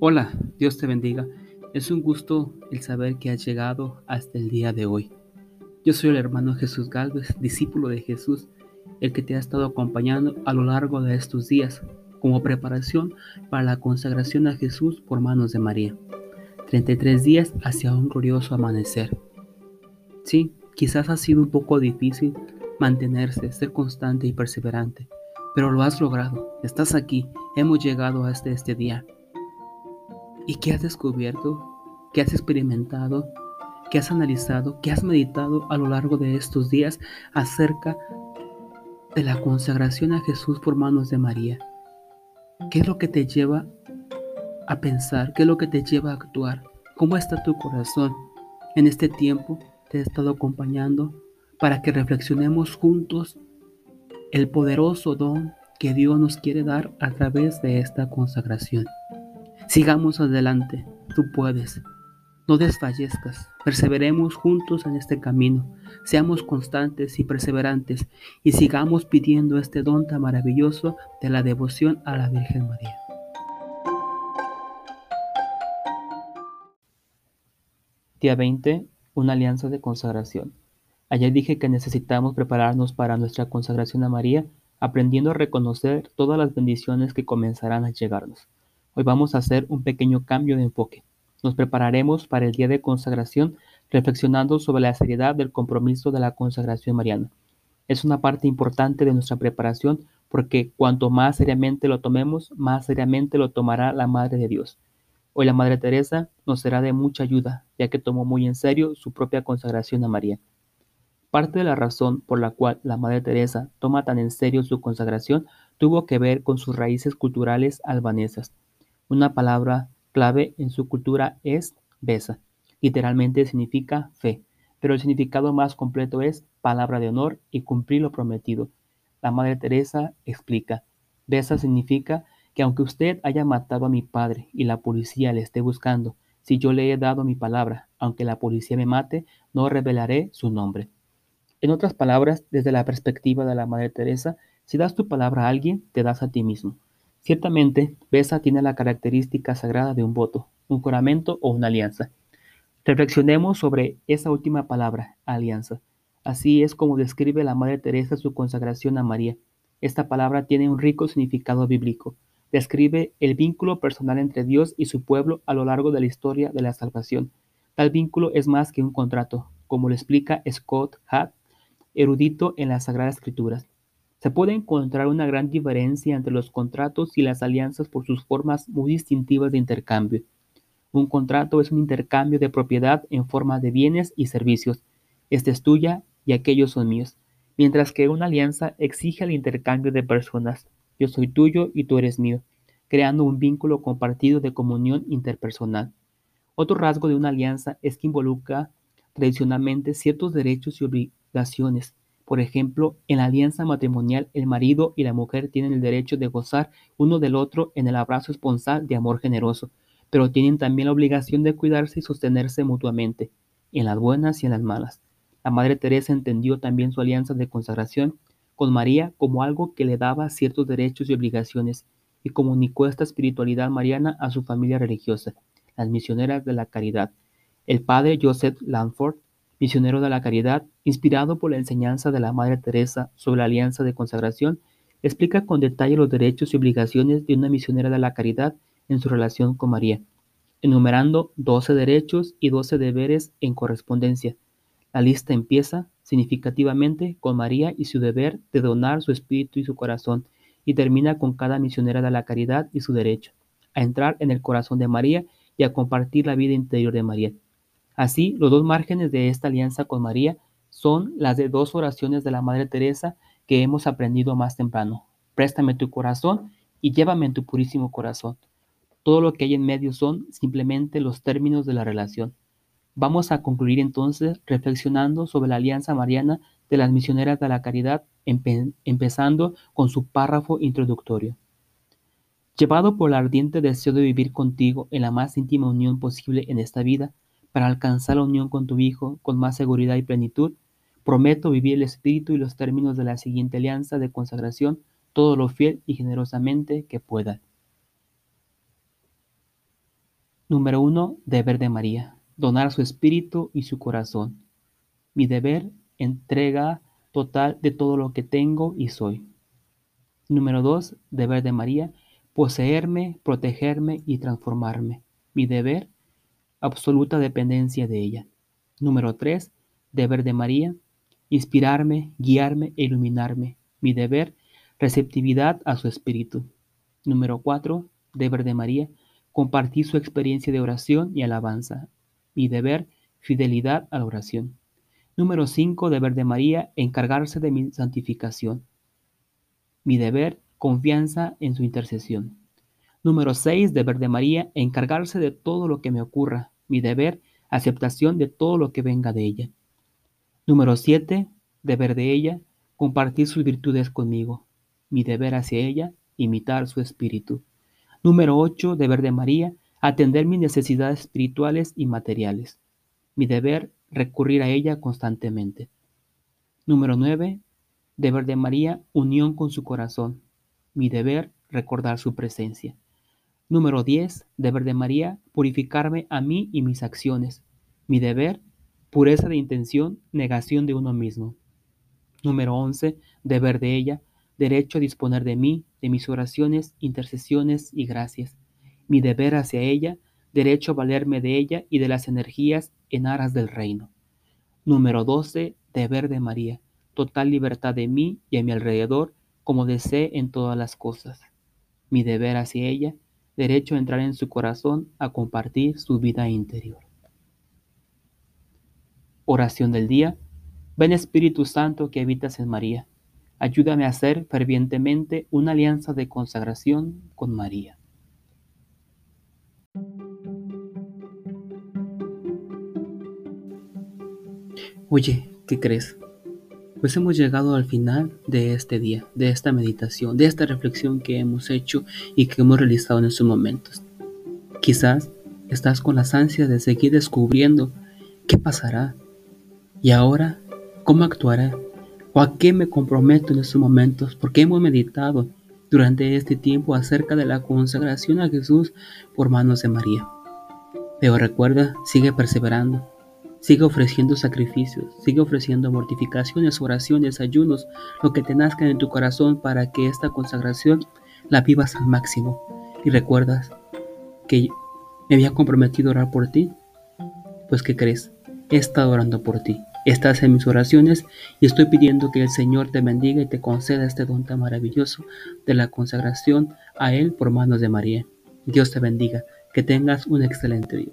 Hola, Dios te bendiga. Es un gusto el saber que has llegado hasta el día de hoy. Yo soy el hermano Jesús Galvez, discípulo de Jesús, el que te ha estado acompañando a lo largo de estos días como preparación para la consagración a Jesús por manos de María. 33 días hacia un glorioso amanecer. Sí, quizás ha sido un poco difícil mantenerse, ser constante y perseverante, pero lo has logrado. Estás aquí, hemos llegado hasta este día. ¿Y qué has descubierto? ¿Qué has experimentado? ¿Qué has analizado? ¿Qué has meditado a lo largo de estos días acerca de la consagración a Jesús por manos de María? ¿Qué es lo que te lleva a pensar? ¿Qué es lo que te lleva a actuar? ¿Cómo está tu corazón? En este tiempo te he estado acompañando para que reflexionemos juntos el poderoso don que Dios nos quiere dar a través de esta consagración. Sigamos adelante, tú puedes. No desfallezcas, perseveremos juntos en este camino, seamos constantes y perseverantes y sigamos pidiendo este don tan maravilloso de la devoción a la Virgen María. Día 20. Una alianza de consagración. Ayer dije que necesitamos prepararnos para nuestra consagración a María, aprendiendo a reconocer todas las bendiciones que comenzarán a llegarnos. Hoy vamos a hacer un pequeño cambio de enfoque. Nos prepararemos para el día de consagración reflexionando sobre la seriedad del compromiso de la consagración mariana. Es una parte importante de nuestra preparación porque cuanto más seriamente lo tomemos, más seriamente lo tomará la Madre de Dios. Hoy la Madre Teresa nos será de mucha ayuda, ya que tomó muy en serio su propia consagración a María. Parte de la razón por la cual la Madre Teresa toma tan en serio su consagración tuvo que ver con sus raíces culturales albanesas. Una palabra clave en su cultura es besa. Literalmente significa fe, pero el significado más completo es palabra de honor y cumplir lo prometido. La Madre Teresa explica, besa significa que aunque usted haya matado a mi padre y la policía le esté buscando, si yo le he dado mi palabra, aunque la policía me mate, no revelaré su nombre. En otras palabras, desde la perspectiva de la Madre Teresa, si das tu palabra a alguien, te das a ti mismo. Ciertamente, Besa tiene la característica sagrada de un voto, un juramento o una alianza. Reflexionemos sobre esa última palabra, alianza. Así es como describe la Madre Teresa su consagración a María. Esta palabra tiene un rico significado bíblico. Describe el vínculo personal entre Dios y su pueblo a lo largo de la historia de la salvación. Tal vínculo es más que un contrato, como lo explica Scott Hart, erudito en las Sagradas Escrituras. Se puede encontrar una gran diferencia entre los contratos y las alianzas por sus formas muy distintivas de intercambio. Un contrato es un intercambio de propiedad en forma de bienes y servicios. Esta es tuya y aquellos son míos. Mientras que una alianza exige el intercambio de personas. Yo soy tuyo y tú eres mío, creando un vínculo compartido de comunión interpersonal. Otro rasgo de una alianza es que involucra tradicionalmente ciertos derechos y obligaciones por ejemplo, en la alianza matrimonial el marido y la mujer tienen el derecho de gozar uno del otro en el abrazo esponsal de amor generoso, pero tienen también la obligación de cuidarse y sostenerse mutuamente, en las buenas y en las malas. La Madre Teresa entendió también su alianza de consagración con María como algo que le daba ciertos derechos y obligaciones, y comunicó esta espiritualidad mariana a su familia religiosa, las misioneras de la caridad. El padre Joseph Lanford misionero de la caridad, inspirado por la enseñanza de la Madre Teresa sobre la alianza de consagración, explica con detalle los derechos y obligaciones de una misionera de la caridad en su relación con María, enumerando 12 derechos y 12 deberes en correspondencia. La lista empieza significativamente con María y su deber de donar su espíritu y su corazón, y termina con cada misionera de la caridad y su derecho a entrar en el corazón de María y a compartir la vida interior de María. Así, los dos márgenes de esta alianza con María son las de dos oraciones de la Madre Teresa que hemos aprendido más temprano. Préstame tu corazón y llévame en tu purísimo corazón. Todo lo que hay en medio son simplemente los términos de la relación. Vamos a concluir entonces reflexionando sobre la alianza mariana de las misioneras de la caridad, empezando con su párrafo introductorio. Llevado por el ardiente deseo de vivir contigo en la más íntima unión posible en esta vida, para alcanzar la unión con tu Hijo con más seguridad y plenitud, prometo vivir el espíritu y los términos de la siguiente alianza de consagración todo lo fiel y generosamente que pueda. Número uno, deber de María, donar su espíritu y su corazón. Mi deber, entrega total de todo lo que tengo y soy. Número dos, deber de María, poseerme, protegerme y transformarme. Mi deber, absoluta dependencia de ella. Número tres, deber de María, inspirarme, guiarme e iluminarme. Mi deber, receptividad a su espíritu. Número cuatro, deber de María, compartir su experiencia de oración y alabanza. Mi deber, fidelidad a la oración. Número cinco, deber de María, encargarse de mi santificación. Mi deber, confianza en su intercesión. Número 6. Deber de María, encargarse de todo lo que me ocurra. Mi deber, aceptación de todo lo que venga de ella. Número 7. Deber de ella, compartir sus virtudes conmigo. Mi deber hacia ella, imitar su espíritu. Número 8. Deber de María, atender mis necesidades espirituales y materiales. Mi deber, recurrir a ella constantemente. Número 9. Deber de María, unión con su corazón. Mi deber, recordar su presencia. Número 10. Deber de María, purificarme a mí y mis acciones. Mi deber, pureza de intención, negación de uno mismo. Número 11. Deber de ella, derecho a disponer de mí, de mis oraciones, intercesiones y gracias. Mi deber hacia ella, derecho a valerme de ella y de las energías en aras del reino. Número 12. Deber de María, total libertad de mí y a mi alrededor, como desee en todas las cosas. Mi deber hacia ella, derecho a entrar en su corazón a compartir su vida interior. Oración del día. Ven Espíritu Santo que habitas en María. Ayúdame a hacer fervientemente una alianza de consagración con María. Oye, ¿qué crees? Pues hemos llegado al final de este día, de esta meditación, de esta reflexión que hemos hecho y que hemos realizado en estos momentos. Quizás estás con las ansias de seguir descubriendo qué pasará y ahora cómo actuará o a qué me comprometo en estos momentos porque hemos meditado durante este tiempo acerca de la consagración a Jesús por manos de María. Pero recuerda, sigue perseverando, Sigue ofreciendo sacrificios, sigue ofreciendo mortificaciones, oraciones, ayunos, lo que te nazca en tu corazón para que esta consagración la vivas al máximo. Y recuerdas que me había comprometido a orar por ti. Pues ¿qué crees? He estado orando por ti. Estás en mis oraciones y estoy pidiendo que el Señor te bendiga y te conceda este don tan maravilloso de la consagración a Él por manos de María. Dios te bendiga. Que tengas un excelente día.